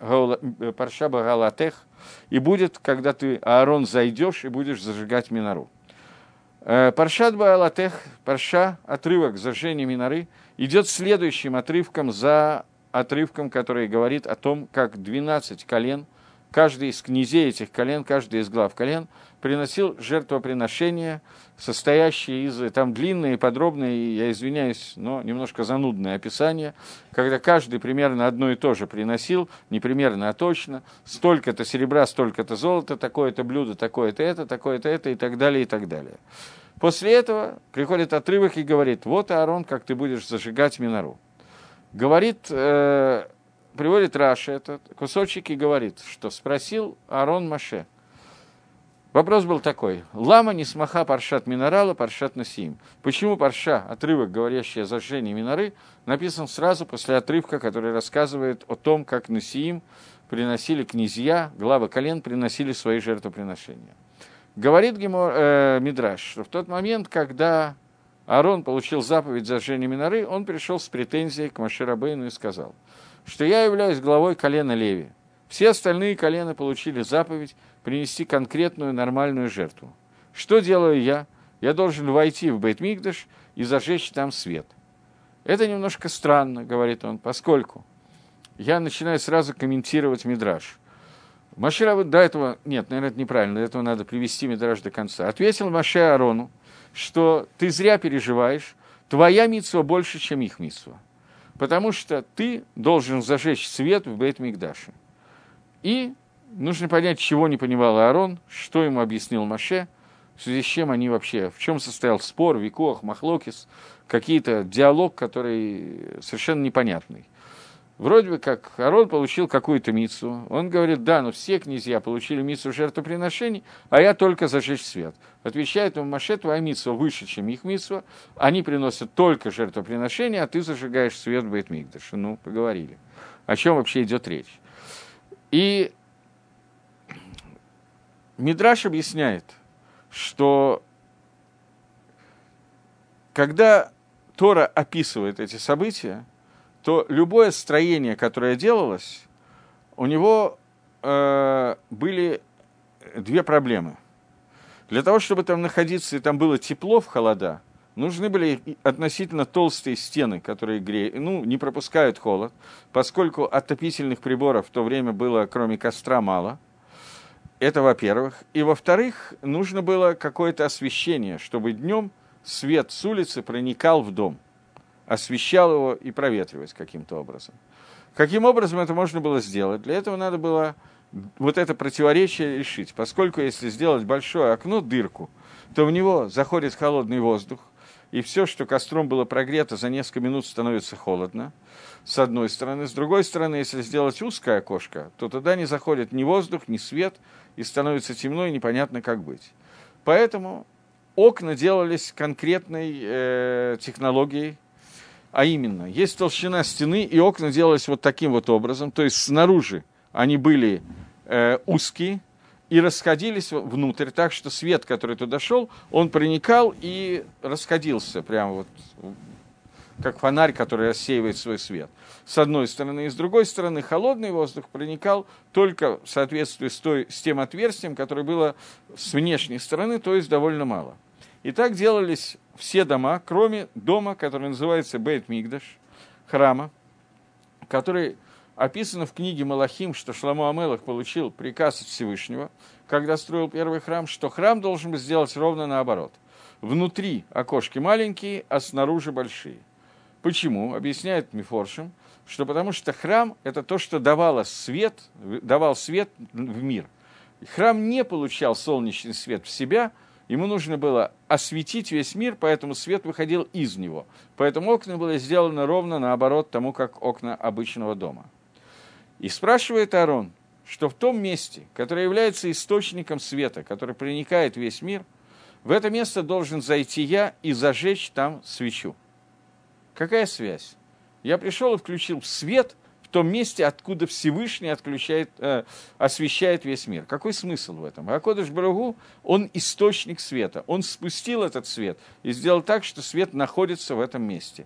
Паршаба Галатех, и будет, когда ты, Аарон, зайдешь и будешь зажигать минору. Э, Паршат Баалатех, Парша, отрывок зажжения миноры, идет следующим отрывком за отрывком, который говорит о том, как 12 колен, каждый из князей этих колен, каждый из глав колен – приносил жертвоприношения, состоящие из, там длинные, подробные, я извиняюсь, но немножко занудное описание, когда каждый примерно одно и то же приносил, не примерно, а точно, столько-то серебра, столько-то золота, такое-то блюдо, такое-то это, такое-то это и так далее, и так далее. После этого приходит отрывок и говорит, вот, Аарон, как ты будешь зажигать минору. Говорит, э, приводит Раша этот кусочек и говорит, что спросил Аарон Маше – Вопрос был такой. Лама не смаха паршат минорала, паршат насим. Почему парша, отрывок, говорящий о зажжении миноры, написан сразу после отрывка, который рассказывает о том, как насиим приносили князья, главы колен приносили свои жертвоприношения. Говорит Гемор, э, Мидраш, что в тот момент, когда Аарон получил заповедь зажжения миноры, он пришел с претензией к Маширабейну и сказал, что я являюсь главой колена Леви. Все остальные колена получили заповедь принести конкретную нормальную жертву. Что делаю я? Я должен войти в Бейтмигдаш и зажечь там свет. Это немножко странно, говорит он, поскольку я начинаю сразу комментировать Мидраш. Маше до этого, нет, наверное, это неправильно, до этого надо привести Мидраж до конца. Ответил Маше Арону, что ты зря переживаешь, твоя митсва больше, чем их митсва. Потому что ты должен зажечь свет в бейт мигдаше И нужно понять, чего не понимал Аарон, что ему объяснил Маше, в связи с чем они вообще, в чем состоял спор, викох, махлокис, какие-то диалог, который совершенно непонятный. Вроде бы как Арон получил какую-то мицу. Он говорит, да, но все князья получили мицу жертвоприношений, а я только зажечь свет. Отвечает ему Маше, твоя митсва выше, чем их митсва. Они приносят только жертвоприношения, а ты зажигаешь свет в Бейтмикдаше. Ну, поговорили. О чем вообще идет речь? И Мидраш объясняет, что когда Тора описывает эти события, то любое строение, которое делалось, у него э, были две проблемы. Для того, чтобы там находиться и там было тепло в холода, нужны были относительно толстые стены, которые греют, ну, не пропускают холод, поскольку отопительных приборов в то время было, кроме костра, мало. Это во-первых. И во-вторых, нужно было какое-то освещение, чтобы днем свет с улицы проникал в дом – освещал его и проветривать каким-то образом. Каким образом это можно было сделать? Для этого надо было вот это противоречие решить, поскольку если сделать большое окно, дырку, то в него заходит холодный воздух, и все, что костром было прогрето, за несколько минут становится холодно, с одной стороны. С другой стороны, если сделать узкое окошко, то туда не заходит ни воздух, ни свет, и становится темно, и непонятно, как быть. Поэтому окна делались конкретной э, технологией, а именно, есть толщина стены, и окна делались вот таким вот образом, то есть снаружи они были э, узкие и расходились внутрь, так что свет, который туда шел, он проникал и расходился прямо вот как фонарь, который рассеивает свой свет. С одной стороны, и с другой стороны, холодный воздух проникал только в соответствии с, той, с тем отверстием, которое было с внешней стороны, то есть довольно мало. И так делались все дома, кроме дома, который называется Бейт Мигдаш, храма, который описано в книге Малахим, что Шламу Амелах получил приказ от Всевышнего, когда строил первый храм, что храм должен был сделать ровно наоборот. Внутри окошки маленькие, а снаружи большие. Почему? Объясняет Мифоршим, что потому что храм – это то, что давало свет, давал свет в мир. Храм не получал солнечный свет в себя – Ему нужно было осветить весь мир, поэтому свет выходил из него. Поэтому окна были сделаны ровно наоборот тому, как окна обычного дома. И спрашивает Арон, что в том месте, которое является источником света, который проникает весь мир, в это место должен зайти я и зажечь там свечу. Какая связь? Я пришел и включил свет, том месте, откуда Всевышний отключает, э, освещает весь мир. Какой смысл в этом? Акодыш Барагу, он источник света. Он спустил этот свет и сделал так, что свет находится в этом месте.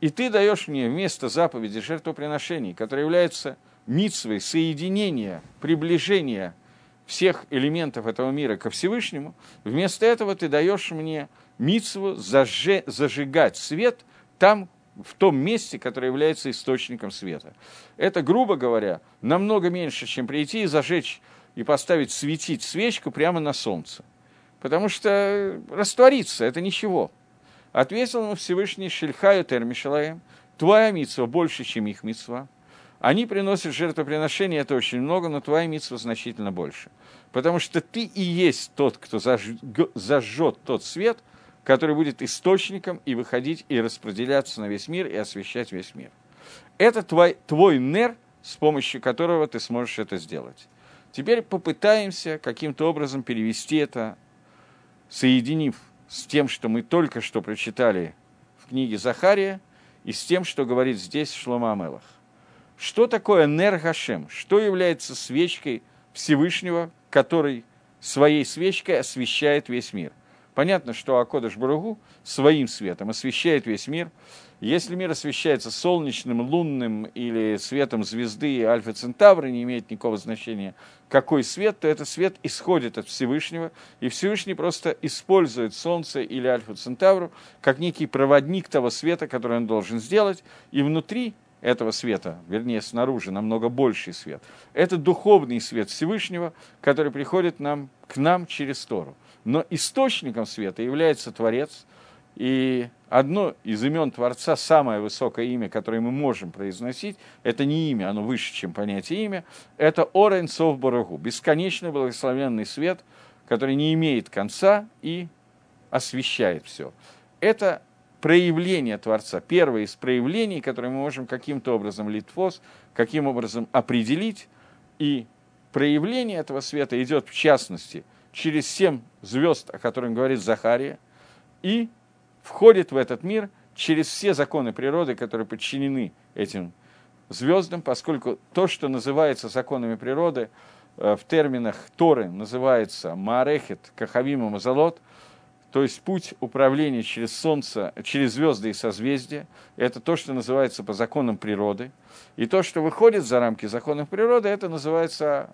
И ты даешь мне вместо заповеди жертвоприношений, которая является митсвой соединения, приближения всех элементов этого мира ко Всевышнему, вместо этого ты даешь мне митсву зажигать свет там, в том месте, которое является источником света. Это, грубо говоря, намного меньше, чем прийти и зажечь и поставить светить свечку прямо на солнце. Потому что раствориться – это ничего. Ответил ему Всевышний Шельхаю Термишалаем, твоя митсва больше, чем их митсва. Они приносят жертвоприношения, это очень много, но твоя митсва значительно больше. Потому что ты и есть тот, кто зажжет тот свет – который будет источником и выходить и распределяться на весь мир и освещать весь мир. Это твой, твой нер, с помощью которого ты сможешь это сделать. Теперь попытаемся каким-то образом перевести это, соединив с тем, что мы только что прочитали в книге Захария, и с тем, что говорит здесь Шлома Амелах. Что такое Нер Гашем? Что является свечкой Всевышнего, который своей свечкой освещает весь мир? Понятно, что Акодыш Баругу своим светом освещает весь мир. Если мир освещается солнечным, лунным или светом звезды Альфа Центавра, не имеет никакого значения, какой свет, то этот свет исходит от Всевышнего, и Всевышний просто использует Солнце или Альфа Центавру как некий проводник того света, который он должен сделать, и внутри этого света, вернее, снаружи, намного больший свет. Это духовный свет Всевышнего, который приходит нам, к нам через Тору. Но источником света является Творец, и одно из имен Творца, самое высокое имя, которое мы можем произносить, это не имя, оно выше, чем понятие имя, это Орен Сов Барагу, бесконечный благословенный свет, который не имеет конца и освещает все. Это проявление Творца, первое из проявлений, которое мы можем каким-то образом литфос, каким образом определить, и проявление этого света идет, в частности, через семь звезд, о которых говорит Захария, и входит в этот мир через все законы природы, которые подчинены этим звездам, поскольку то, что называется законами природы, э, в терминах Торы называется Маарехет, Кахавим и Мазалот, то есть путь управления через Солнце, через звезды и созвездия, это то, что называется по законам природы. И то, что выходит за рамки законов природы, это называется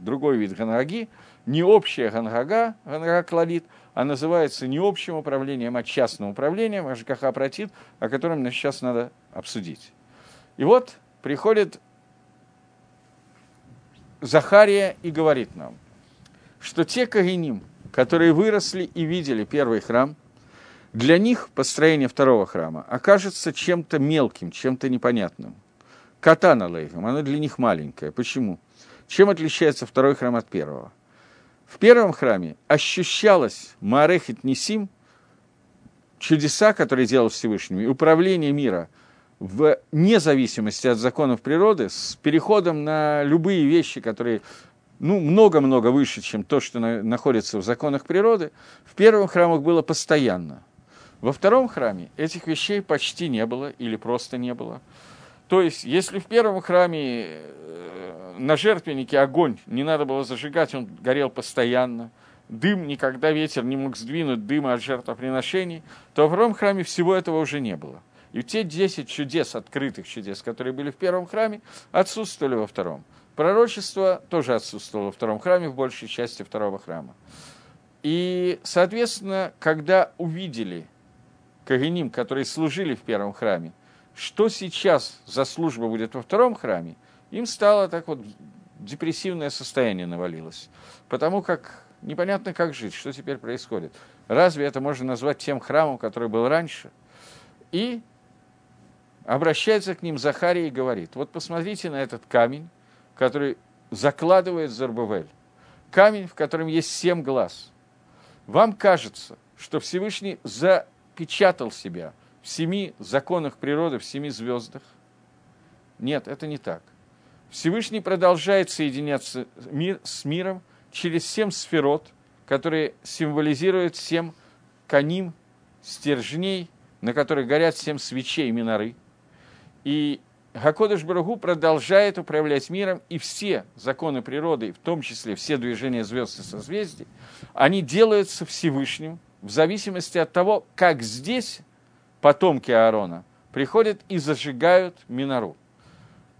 другой вид гангаги, не общая гангага, гангага клалит, а называется не общим управлением, а частным управлением, АЖКХ протит, о котором нам сейчас надо обсудить. И вот приходит Захария и говорит нам, что те Кагиним, которые выросли и видели первый храм, для них построение второго храма окажется чем-то мелким, чем-то непонятным. Катана лейхам, оно для них маленькое. Почему? Чем отличается второй храм от первого? В первом храме ощущалось Маарехит Нисим, чудеса, которые делал Всевышний, управление мира в независимости от законов природы, с переходом на любые вещи, которые ну, много-много выше, чем то, что на, находится в законах природы, в первом храмах было постоянно. Во втором храме этих вещей почти не было или просто не было. То есть, если в первом храме э, на жертвеннике огонь не надо было зажигать, он горел постоянно, дым никогда ветер не мог сдвинуть дыма от жертвоприношений, то во втором храме всего этого уже не было. И те 10 чудес, открытых чудес, которые были в первом храме, отсутствовали во втором. Пророчество тоже отсутствовало во втором храме, в большей части второго храма. И, соответственно, когда увидели Кагиним, которые служили в первом храме, что сейчас за служба будет во втором храме, им стало так вот депрессивное состояние навалилось. Потому как непонятно, как жить, что теперь происходит. Разве это можно назвать тем храмом, который был раньше? И обращается к ним Захария и говорит, вот посмотрите на этот камень, который закладывает Зарбавель. Камень, в котором есть семь глаз. Вам кажется, что Всевышний запечатал себя в семи законах природы, в семи звездах? Нет, это не так. Всевышний продолжает соединяться мир, с миром через семь сферот, которые символизируют семь каним, стержней, на которых горят семь свечей миноры. И Гакодыш Барагу продолжает управлять миром, и все законы природы, в том числе все движения звезд и созвездий, они делаются Всевышним в зависимости от того, как здесь потомки Аарона приходят и зажигают минору.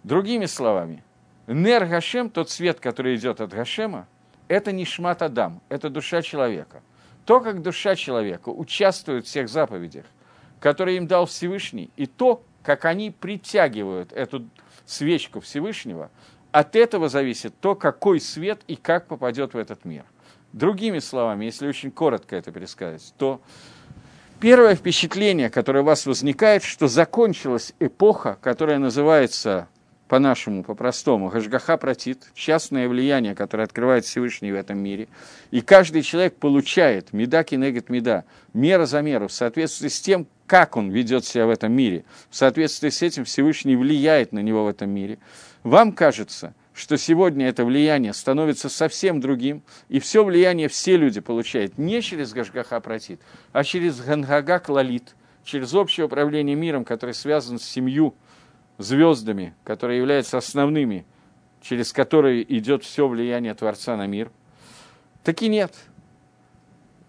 Другими словами, Нер Гашем, тот свет, который идет от Гашема, это не шмат Адам, это душа человека. То, как душа человека участвует в всех заповедях, которые им дал Всевышний, и то, как они притягивают эту свечку Всевышнего, от этого зависит то, какой свет и как попадет в этот мир. Другими словами, если очень коротко это пересказать, то первое впечатление, которое у вас возникает, что закончилась эпоха, которая называется по-нашему, по-простому, Гашгаха протит, частное влияние, которое открывает Всевышний в этом мире, и каждый человек получает меда кинегет меда, мера за меру, в соответствии с тем, как он ведет себя в этом мире, в соответствии с этим Всевышний влияет на него в этом мире. Вам кажется, что сегодня это влияние становится совсем другим, и все влияние все люди получают не через Гашгаха протит, а через Гангага Клалит, через общее управление миром, которое связано с семью звездами, которые являются основными, через которые идет все влияние Творца на мир. Таки нет.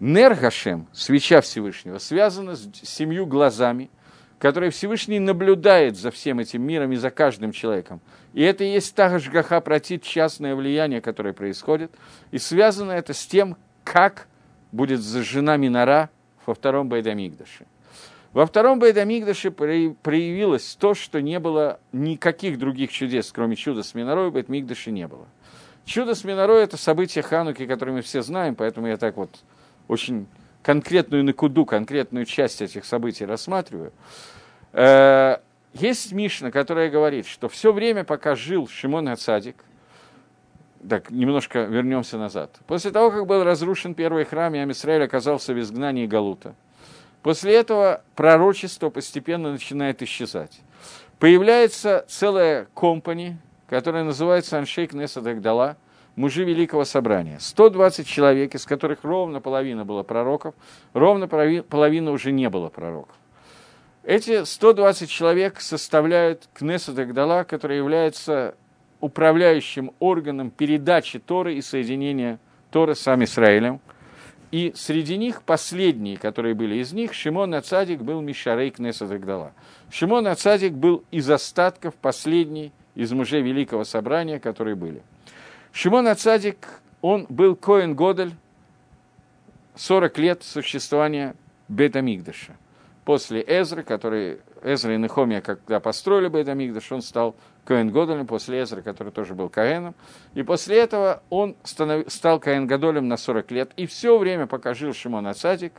Нергашем, свеча Всевышнего, связана с семью глазами, которые Всевышний наблюдает за всем этим миром и за каждым человеком. И это и есть та жгаха протит частное влияние, которое происходит. И связано это с тем, как будет зажжена минора во втором Байдамигдаше. Во втором Бейдамигдаше проявилось то, что не было никаких других чудес, кроме чуда с Минорой, в Бейдамигдаше не было. Чудо с Минорой – это событие Хануки, которое мы все знаем, поэтому я так вот очень конкретную накуду, конкретную часть этих событий рассматриваю. Э, есть Мишна, которая говорит, что все время, пока жил Шимон Ацадик, так, немножко вернемся назад. После того, как был разрушен первый храм, и Амисраиль оказался в изгнании Галута, после этого пророчество постепенно начинает исчезать. Появляется целая компания, которая называется Аншейк Неса Дагдала, мужи Великого Собрания. 120 человек, из которых ровно половина было пророков, ровно половина уже не было пророков. Эти 120 человек составляют Кнессет Агдала, который является управляющим органом передачи Торы и соединения Торы с Израилем. И среди них последние, которые были из них, Шимон Ацадик был Мишарей Кнессет Агдала. Шимон Ацадик был из остатков последний из мужей Великого Собрания, которые были. Шимон Ацадик, он был Коэн Годель 40 лет существования Бетамигдаша после Эзры, который Эзра и Нехомия, когда построили Бейдамигдаш, он стал Коэн Годолем, после Эзры, который тоже был Каэном. И после этого он станов... стал Коэн Годолем на 40 лет. И все время, пока жил Шимон Ацадик,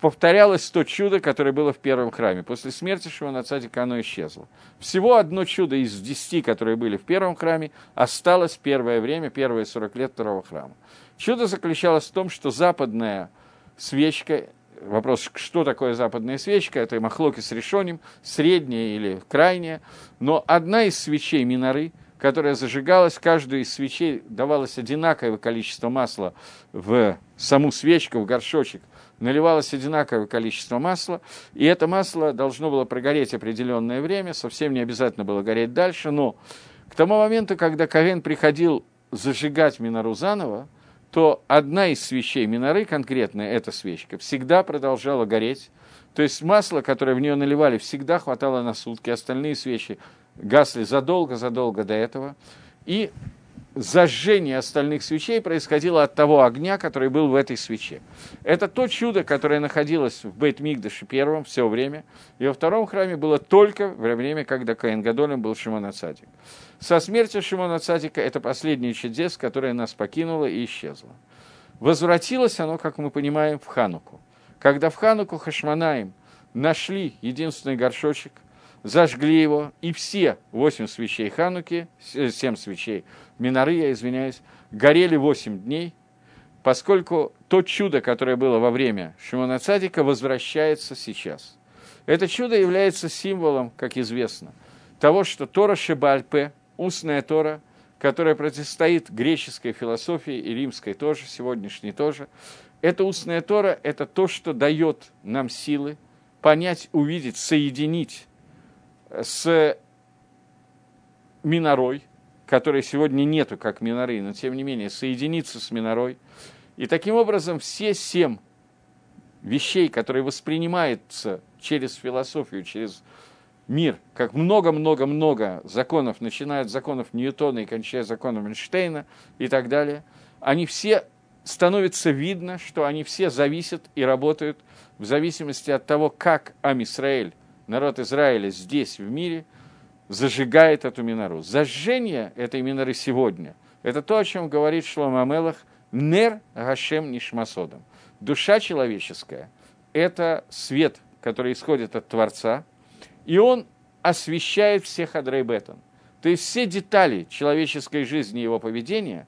повторялось то чудо, которое было в первом храме. После смерти Шимона Цадика оно исчезло. Всего одно чудо из десяти, которые были в первом храме, осталось первое время, первые 40 лет второго храма. Чудо заключалось в том, что западная свечка вопрос, что такое западная свечка, это махлоки с решением, средняя или крайняя, но одна из свечей миноры, которая зажигалась, каждой из свечей давалось одинаковое количество масла в саму свечку, в горшочек, наливалось одинаковое количество масла, и это масло должно было прогореть определенное время, совсем не обязательно было гореть дальше, но к тому моменту, когда Ковен приходил зажигать минору заново, то одна из свечей миноры, конкретно эта свечка, всегда продолжала гореть. То есть масло, которое в нее наливали, всегда хватало на сутки. Остальные свечи гасли задолго-задолго до этого. И зажжение остальных свечей происходило от того огня, который был в этой свече. Это то чудо, которое находилось в Бейт-Мигдаше первом все время, и во втором храме было только во время, когда Каин Гадолем был Шимон Ацадик. Со смертью Шимона Цадика это последнее чудес, которое нас покинуло и исчезло. Возвратилось оно, как мы понимаем, в Хануку. Когда в Хануку Хашманаем нашли единственный горшочек, зажгли его, и все восемь свечей Хануки, семь свечей Минары, я извиняюсь, горели восемь дней, поскольку то чудо, которое было во время Шимона Цадика, возвращается сейчас. Это чудо является символом, как известно, того, что Тора Шебальпе, устная Тора, которая противостоит греческой философии и римской тоже, сегодняшней тоже. Эта устная Тора – это то, что дает нам силы понять, увидеть, соединить с Минорой, которой сегодня нету как Миноры, но тем не менее соединиться с Минорой. И таким образом все семь вещей, которые воспринимаются через философию, через мир, как много-много-много законов, начиная от законов Ньютона и кончая законом Эйнштейна и так далее, они все становится видно, что они все зависят и работают в зависимости от того, как Амисраэль, народ Израиля здесь, в мире, зажигает эту минору. Зажжение этой миноры сегодня – это то, о чем говорит Шлома Амелах «Нер Гашем Нишмасодом». Душа человеческая – это свет, который исходит от Творца – и он освещает всех Адрейбетон. То есть все детали человеческой жизни и его поведения,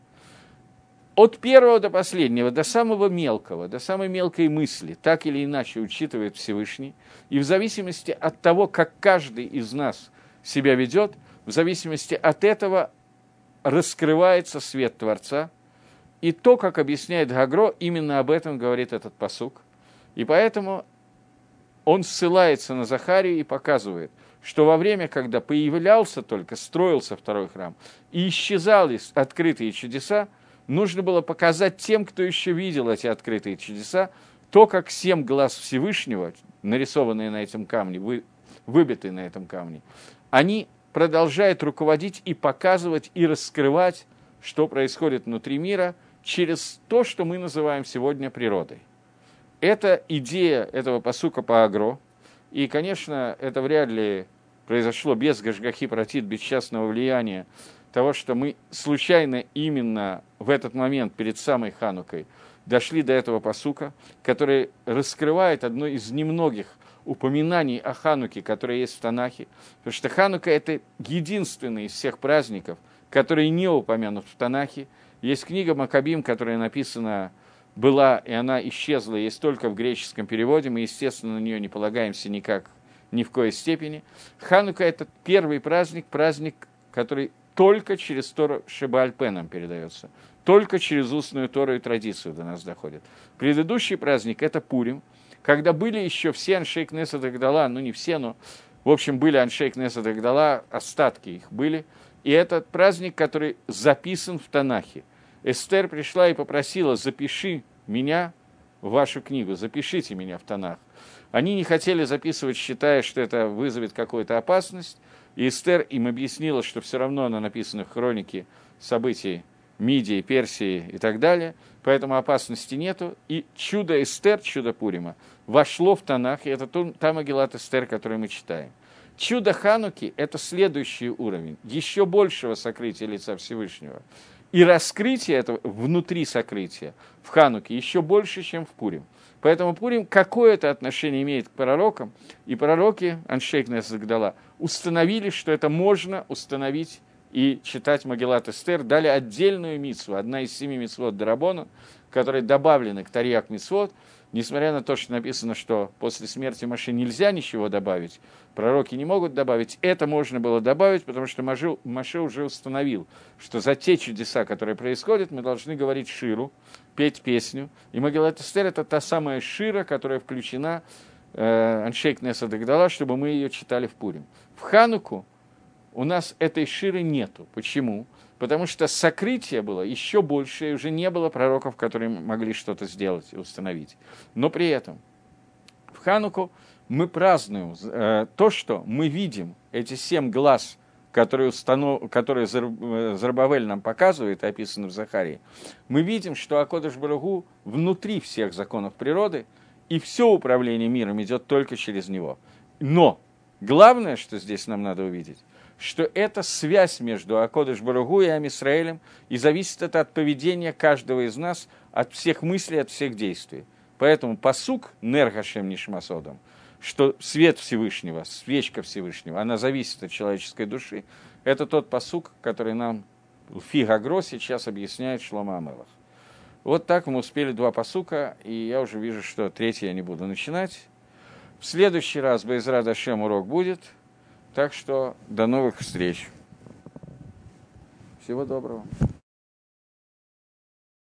от первого до последнего, до самого мелкого, до самой мелкой мысли, так или иначе учитывает Всевышний. И в зависимости от того, как каждый из нас себя ведет, в зависимости от этого раскрывается свет Творца. И то, как объясняет Гагро, именно об этом говорит этот посук. И поэтому он ссылается на Захарию и показывает, что во время, когда появлялся только, строился второй храм, и исчезали открытые чудеса, нужно было показать тем, кто еще видел эти открытые чудеса, то, как семь глаз Всевышнего, нарисованные на этом камне, вы, выбитые на этом камне, они продолжают руководить и показывать, и раскрывать, что происходит внутри мира, через то, что мы называем сегодня природой. это идея этого посука по агро. И, конечно, это вряд ли произошло без Гашгахи Протит, без частного влияния того, что мы случайно именно в этот момент перед самой Ханукой дошли до этого посука, который раскрывает одно из немногих упоминаний о Хануке, которые есть в Танахе. Потому что Ханука – это единственный из всех праздников, который не упомянут в Танахе. Есть книга Макабим, которая написана была, и она исчезла, есть только в греческом переводе. Мы, естественно, на нее не полагаемся никак, ни в коей степени. Ханука – это первый праздник, праздник, который только через Тору Шибальпе нам передается, только через устную Тору и традицию до нас доходит. Предыдущий праздник – это Пурим, когда были еще все Аншейк Несет Агдала, ну не все, но в общем были Аншейк Несет Агдала, остатки их были. И этот праздник, который записан в Танахе. Эстер пришла и попросила, запиши меня в вашу книгу, запишите меня в Танах. Они не хотели записывать, считая, что это вызовет какую-то опасность, и Эстер им объяснила, что все равно она написана в хронике событий Мидии, Персии и так далее, поэтому опасности нету. И чудо Эстер, чудо Пурима, вошло в Танах, и это та Магеллат Эстер, которую мы читаем. Чудо Хануки – это следующий уровень, еще большего сокрытия лица Всевышнего. И раскрытие этого внутри сокрытия в Хануке еще больше, чем в Пурим. Поэтому Пурим какое-то отношение имеет к пророкам, и пророки, Аншейк Несагдала, установили, что это можно установить и читать Магеллат Эстер, дали отдельную митсву, одна из семи митсвот Дарабона, которые добавлены к Тарьяк митсвот, несмотря на то, что написано, что после смерти Маши нельзя ничего добавить, пророки не могут добавить, это можно было добавить, потому что Маше уже установил, что за те чудеса, которые происходят, мы должны говорить Ширу, петь песню. И Магеллат Эстер – это та самая Шира, которая включена э, Аншейк Неса Дагдала, чтобы мы ее читали в Пурим. В Хануку у нас этой Ширы нету. Почему? Потому что сокрытие было еще больше, и уже не было пророков, которые могли что-то сделать и установить. Но при этом в Хануку мы празднуем э, то, что мы видим, эти семь глаз, которые, установ... которые э, Зарбавель нам показывает, описаны в Захарии, мы видим, что Акодыш Барагу внутри всех законов природы, и все управление миром идет только через него. Но главное, что здесь нам надо увидеть, что это связь между Акодыш Баругу и Амисраэлем, и зависит это от поведения каждого из нас, от всех мыслей, от всех действий. Поэтому посук Нергашем Нишмасодом, что свет Всевышнего, свечка Всевышнего, она зависит от человеческой души, это тот посук, который нам Фигагро сейчас объясняет Шлома Амелах. Вот так мы успели два посука, и я уже вижу, что третий я не буду начинать. В следующий раз Байзра Дашем урок будет – так что до новых встреч. Всего доброго.